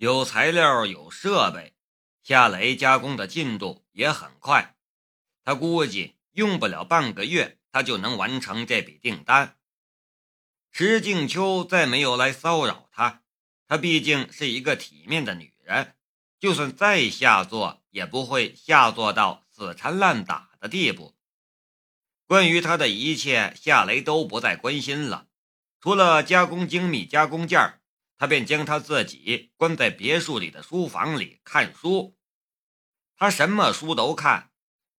有材料，有设备，夏雷加工的进度也很快。他估计用不了半个月，他就能完成这笔订单。石静秋再没有来骚扰他，她毕竟是一个体面的女人，就算再下作，也不会下作到死缠烂打的地步。关于他的一切，夏雷都不再关心了。除了加工精密加工件儿，他便将他自己关在别墅里的书房里看书。他什么书都看，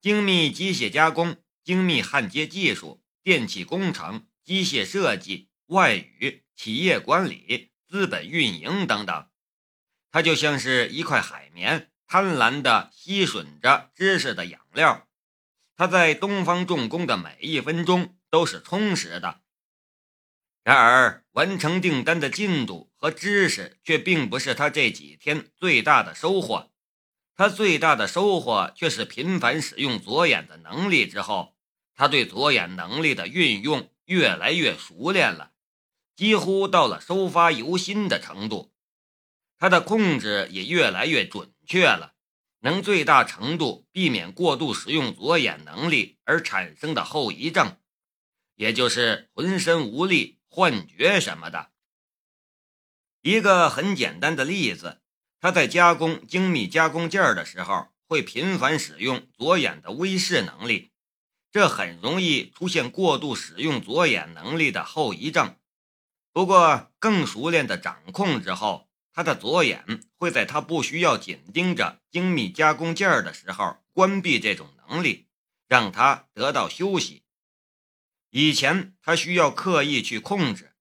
精密机械加工、精密焊接技术、电气工程、机械设计、外语、企业管理、资本运营等等。他就像是一块海绵，贪婪地吸吮着知识的养料。他在东方重工的每一分钟都是充实的，然而完成订单的进度和知识却并不是他这几天最大的收获。他最大的收获却是频繁使用左眼的能力之后，他对左眼能力的运用越来越熟练了，几乎到了收发由心的程度。他的控制也越来越准确了。能最大程度避免过度使用左眼能力而产生的后遗症，也就是浑身无力、幻觉什么的。一个很简单的例子，他在加工精密加工件的时候，会频繁使用左眼的微视能力，这很容易出现过度使用左眼能力的后遗症。不过，更熟练的掌控之后。他的左眼会在他不需要紧盯着精密加工件的时候关闭这种能力，让他得到休息。以前他需要刻意去控制，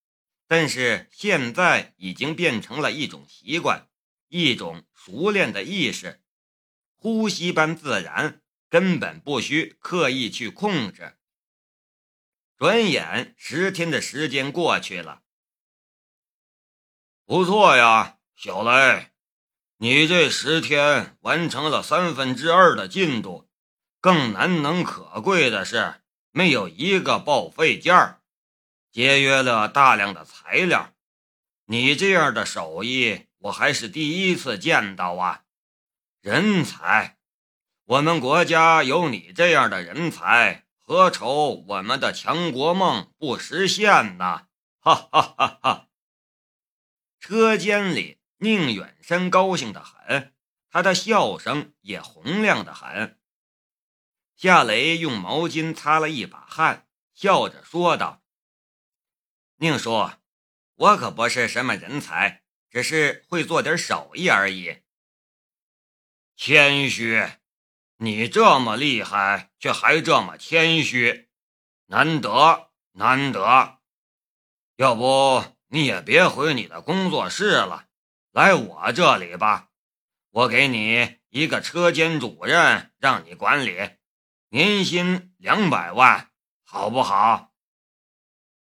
但是现在已经变成了一种习惯，一种熟练的意识，呼吸般自然，根本不需刻意去控制。转眼十天的时间过去了，不错呀。小雷，你这十天完成了三分之二的进度，更难能可贵的是，没有一个报废件儿，节约了大量的材料。你这样的手艺，我还是第一次见到啊！人才，我们国家有你这样的人才，何愁我们的强国梦不实现呢？哈哈哈哈！车间里。宁远山高兴的很，他的笑声也洪亮的很。夏雷用毛巾擦了一把汗，笑着说道：“宁叔，我可不是什么人才，只是会做点手艺而已。”谦虚，你这么厉害，却还这么谦虚，难得难得。要不你也别回你的工作室了。来我这里吧，我给你一个车间主任，让你管理，年薪两百万，好不好？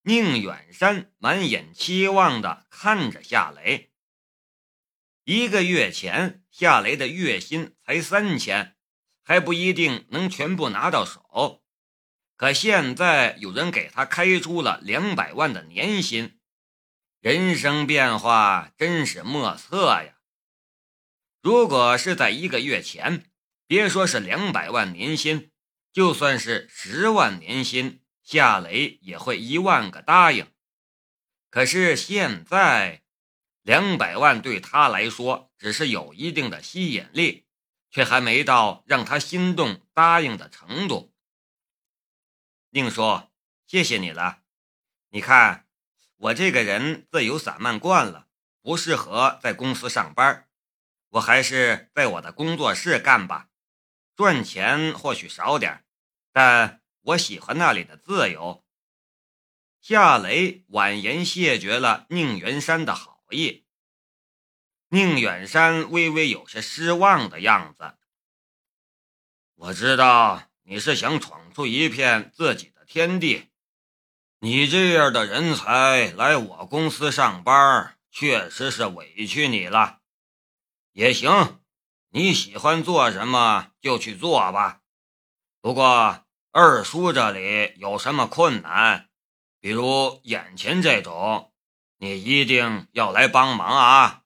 宁远山满眼期望的看着夏雷。一个月前，夏雷的月薪才三千，还不一定能全部拿到手，可现在有人给他开出了两百万的年薪。人生变化真是莫测呀！如果是在一个月前，别说是两百万年薪，就算是十万年薪，夏雷也会一万个答应。可是现在，两百万对他来说只是有一定的吸引力，却还没到让他心动答应的程度。宁叔，谢谢你了，你看。我这个人自由散漫惯了，不适合在公司上班。我还是在我的工作室干吧，赚钱或许少点，但我喜欢那里的自由。夏雷婉言谢绝了宁远山的好意。宁远山微微有些失望的样子。我知道你是想闯出一片自己的天地。你这样的人才来我公司上班，确实是委屈你了。也行，你喜欢做什么就去做吧。不过二叔这里有什么困难，比如眼前这种，你一定要来帮忙啊。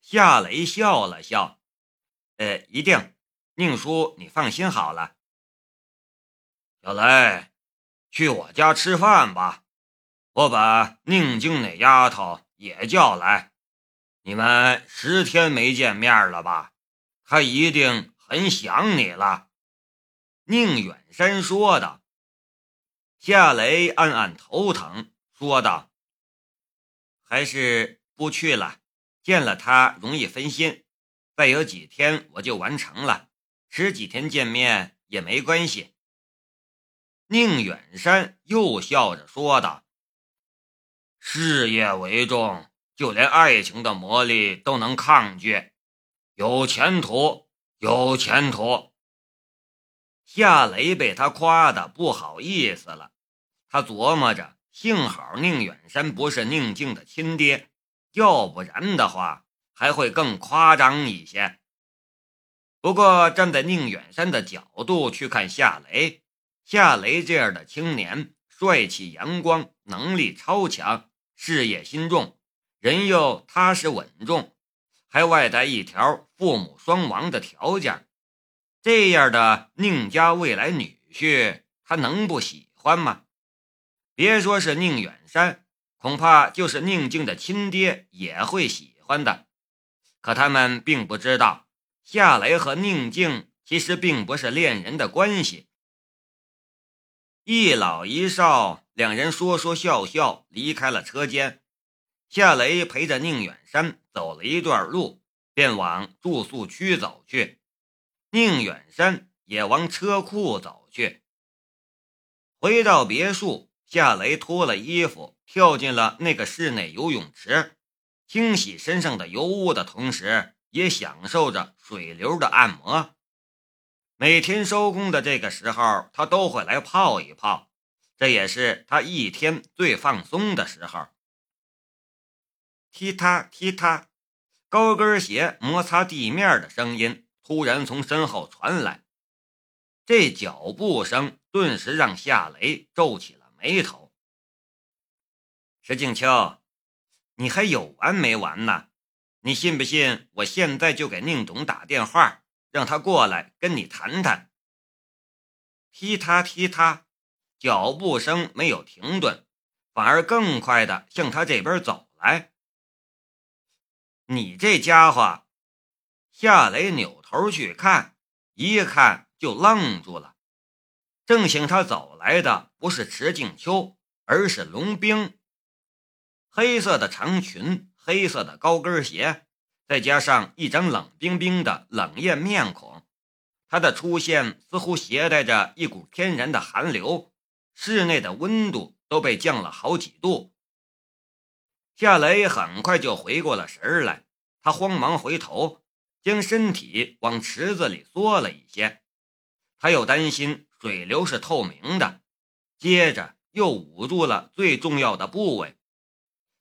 夏雷笑了笑：“呃，一定，宁叔，你放心好了。”小雷，去我家吃饭吧，我把宁静那丫头也叫来。你们十天没见面了吧？她一定很想你了。”宁远山说道。夏雷暗暗头疼，说道：“还是不去了，见了他容易分心。再有几天我就完成了，迟几天见面也没关系。”宁远山又笑着说道：“事业为重，就连爱情的魔力都能抗拒，有前途，有前途。”夏雷被他夸的不好意思了。他琢磨着，幸好宁远山不是宁静的亲爹，要不然的话还会更夸张一些。不过站在宁远山的角度去看夏雷，夏雷这样的青年，帅气阳光，能力超强，事业心重，人又踏实稳重，还外带一条父母双亡的条件，这样的宁家未来女婿，他能不喜欢吗？别说是宁远山，恐怕就是宁静的亲爹也会喜欢的。可他们并不知道，夏雷和宁静其实并不是恋人的关系。一老一少两人说说笑笑离开了车间，夏雷陪着宁远山走了一段路，便往住宿区走去，宁远山也往车库走去。回到别墅。夏雷脱了衣服，跳进了那个室内游泳池，清洗身上的油污的同时，也享受着水流的按摩。每天收工的这个时候，他都会来泡一泡，这也是他一天最放松的时候。踢踏踢踏，高跟鞋摩擦地面的声音突然从身后传来，这脚步声顿时让夏雷皱起了。眉头，石静秋，你还有完没完呢？你信不信我现在就给宁总打电话，让他过来跟你谈谈？踢踏踢踏，脚步声没有停顿，反而更快的向他这边走来。你这家伙！夏雷扭头去看，一看就愣住了。正向他走来的不是池静秋，而是龙冰。黑色的长裙，黑色的高跟鞋，再加上一张冷冰冰的冷艳面孔，他的出现似乎携带着一股天然的寒流，室内的温度都被降了好几度。夏雷很快就回过了神来，他慌忙回头，将身体往池子里缩了一些，他又担心。水流是透明的，接着又捂住了最重要的部位。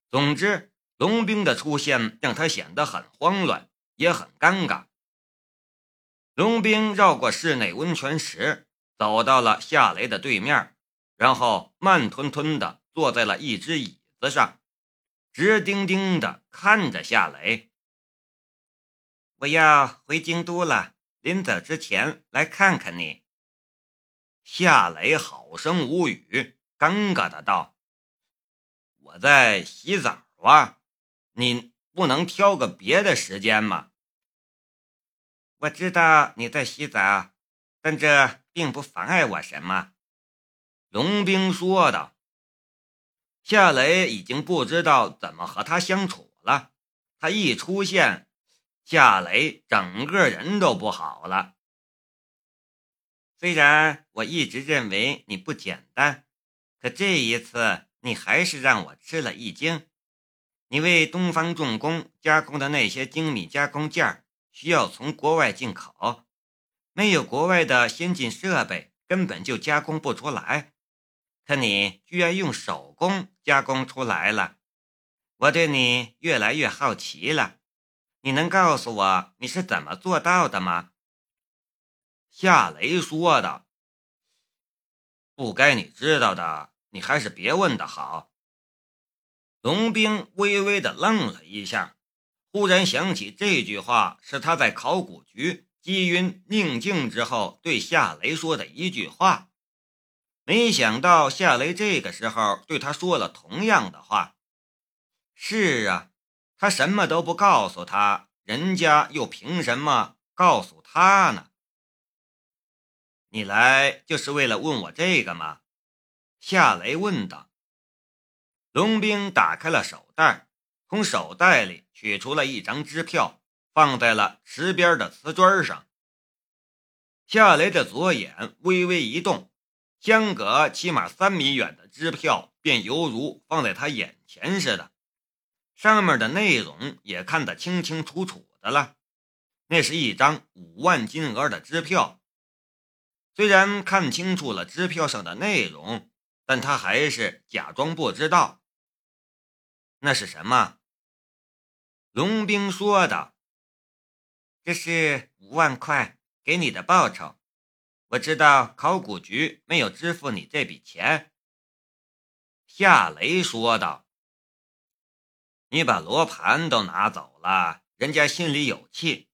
总之，龙兵的出现让他显得很慌乱，也很尴尬。龙兵绕过室内温泉池，走到了夏雷的对面，然后慢吞吞地坐在了一只椅子上，直盯盯地看着夏雷。我要回京都了，临走之前来看看你。夏雷好生无语，尴尬的道：“我在洗澡啊，你不能挑个别的时间吗？”我知道你在洗澡，但这并不妨碍我什么。”龙兵说道。夏雷已经不知道怎么和他相处了，他一出现，夏雷整个人都不好了。虽然我一直认为你不简单，可这一次你还是让我吃了一惊。你为东方重工加工的那些精密加工件需要从国外进口，没有国外的先进设备，根本就加工不出来。可你居然用手工加工出来了，我对你越来越好奇了。你能告诉我你是怎么做到的吗？夏雷说的：“不该你知道的，你还是别问的好。”龙兵微微的愣了一下，忽然想起这句话是他在考古局击晕宁静之后对夏雷说的一句话，没想到夏雷这个时候对他说了同样的话。是啊，他什么都不告诉他，人家又凭什么告诉他呢？你来就是为了问我这个吗？夏雷问道。龙兵打开了手袋，从手袋里取出了一张支票，放在了池边的瓷砖上。夏雷的左眼微微一动，相隔起码三米远的支票便犹如放在他眼前似的，上面的内容也看得清清楚楚的了。那是一张五万金额的支票。虽然看清楚了支票上的内容，但他还是假装不知道。那是什么？龙兵说道：“这是五万块给你的报酬。我知道考古局没有支付你这笔钱。”夏雷说道：“你把罗盘都拿走了，人家心里有气，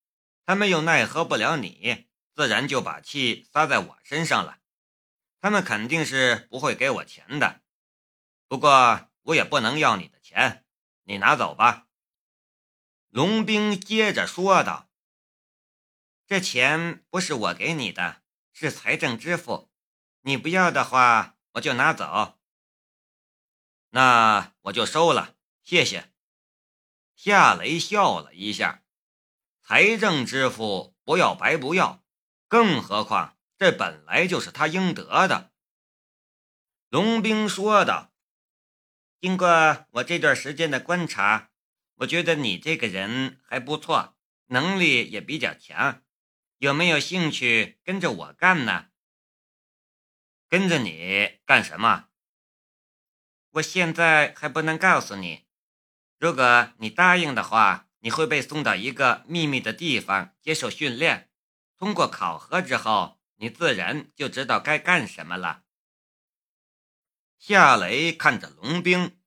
他们又奈何不了你。”自然就把气撒在我身上了，他们肯定是不会给我钱的。不过我也不能要你的钱，你拿走吧。”龙兵接着说道，“这钱不是我给你的，是财政支付。你不要的话，我就拿走。那我就收了，谢谢。”夏雷笑了一下，“财政支付不要白不要。”更何况，这本来就是他应得的。龙兵说道：“经过我这段时间的观察，我觉得你这个人还不错，能力也比较强。有没有兴趣跟着我干呢？跟着你干什么？我现在还不能告诉你。如果你答应的话，你会被送到一个秘密的地方接受训练。”通过考核之后，你自然就知道该干什么了。夏雷看着龙兵：“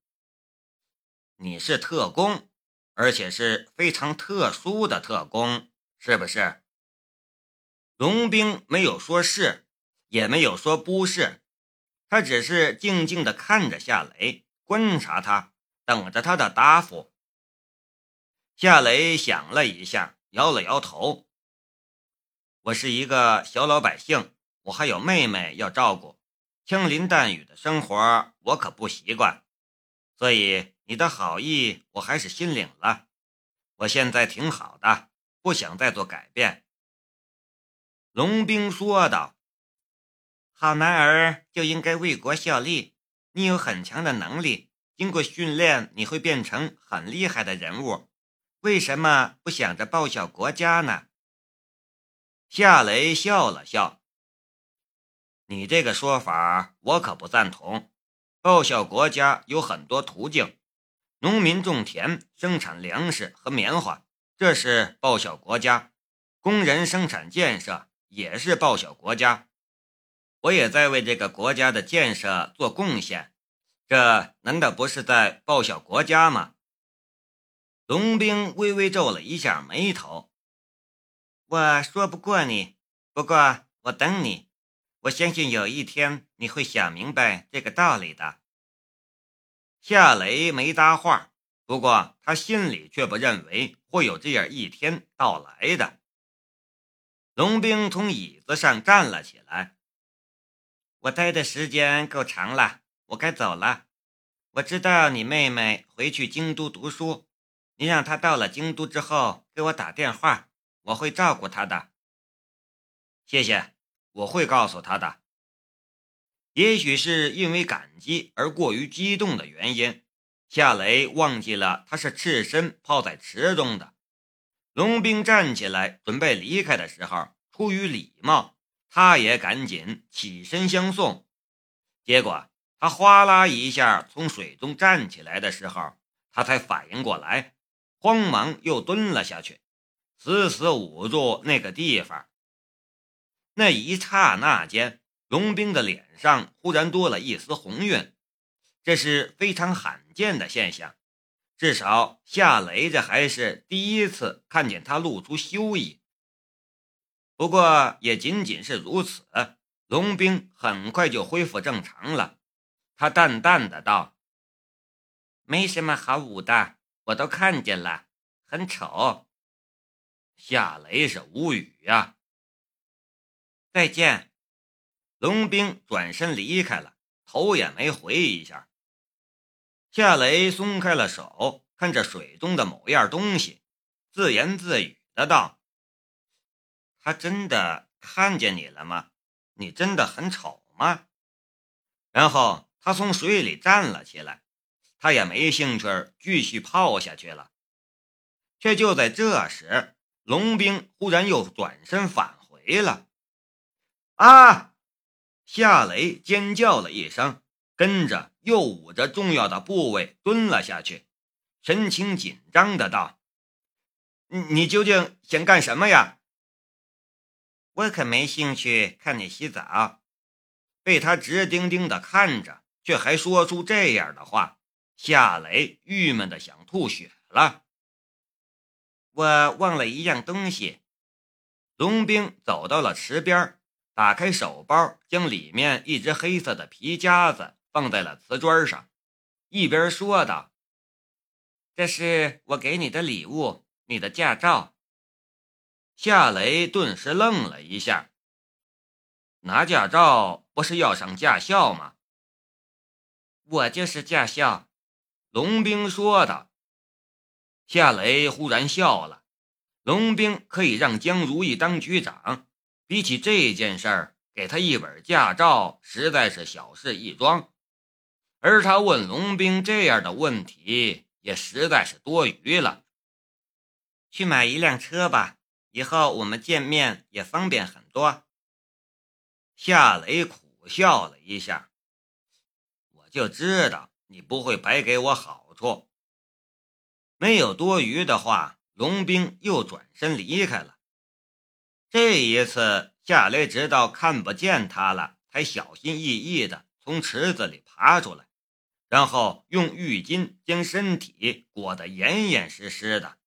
你是特工，而且是非常特殊的特工，是不是？”龙兵没有说是，也没有说不是，他只是静静的看着夏雷，观察他，等着他的答复。夏雷想了一下，摇了摇头。我是一个小老百姓，我还有妹妹要照顾，枪林弹雨的生活我可不习惯，所以你的好意我还是心领了。我现在挺好的，不想再做改变。”龙兵说道。“好男儿就应该为国效力，你有很强的能力，经过训练你会变成很厉害的人物，为什么不想着报效国家呢？”夏雷笑了笑：“你这个说法我可不赞同。报效国家有很多途径，农民种田生产粮食和棉花，这是报效国家；工人生产建设也是报效国家。我也在为这个国家的建设做贡献，这难道不是在报效国家吗？”龙兵微微皱了一下眉头。我说不过你，不过我等你。我相信有一天你会想明白这个道理的。夏雷没搭话，不过他心里却不认为会有这样一天到来的。龙兵从椅子上站了起来。我待的时间够长了，我该走了。我知道你妹妹回去京都读书，你让她到了京都之后给我打电话。我会照顾她的，谢谢，我会告诉他的。也许是因为感激而过于激动的原因，夏雷忘记了他是赤身泡在池中的。龙兵站起来准备离开的时候，出于礼貌，他也赶紧起身相送。结果他哗啦一下从水中站起来的时候，他才反应过来，慌忙又蹲了下去。死死捂住那个地方。那一刹那间，龙兵的脸上忽然多了一丝红晕，这是非常罕见的现象，至少夏雷这还是第一次看见他露出羞意。不过也仅仅是如此，龙兵很快就恢复正常了。他淡淡的道：“没什么好捂的，我都看见了，很丑。”夏雷是无语呀。再见，龙兵转身离开了，头也没回一下。夏雷松开了手，看着水中的某样东西，自言自语的道：“他真的看见你了吗？你真的很丑吗？”然后他从水里站了起来，他也没兴趣继续泡下去了。却就在这时，龙兵忽然又转身返回了。啊！夏雷尖叫了一声，跟着。又捂着重要的部位蹲了下去，神情紧张的道：“你究竟想干什么呀？”我可没兴趣看你洗澡。被他直盯盯的看着，却还说出这样的话，夏雷郁闷的想吐血了。我忘了一样东西。龙兵走到了池边，打开手包，将里面一只黑色的皮夹子。放在了瓷砖上，一边说道：“这是我给你的礼物，你的驾照。”夏雷顿时愣了一下：“拿驾照不是要上驾校吗？”“我就是驾校。”龙兵说道。夏雷忽然笑了：“龙兵可以让江如意当局长，比起这件事儿，给他一本驾照实在是小事一桩。”而他问龙兵这样的问题也实在是多余了。去买一辆车吧，以后我们见面也方便很多。夏雷苦笑了一下，就知道你不会白给我好处。没有多余的话，龙兵又转身离开了。这一次，夏雷直到看不见他了，才小心翼翼地从池子里爬出来。然后用浴巾将身体裹得严严实实的。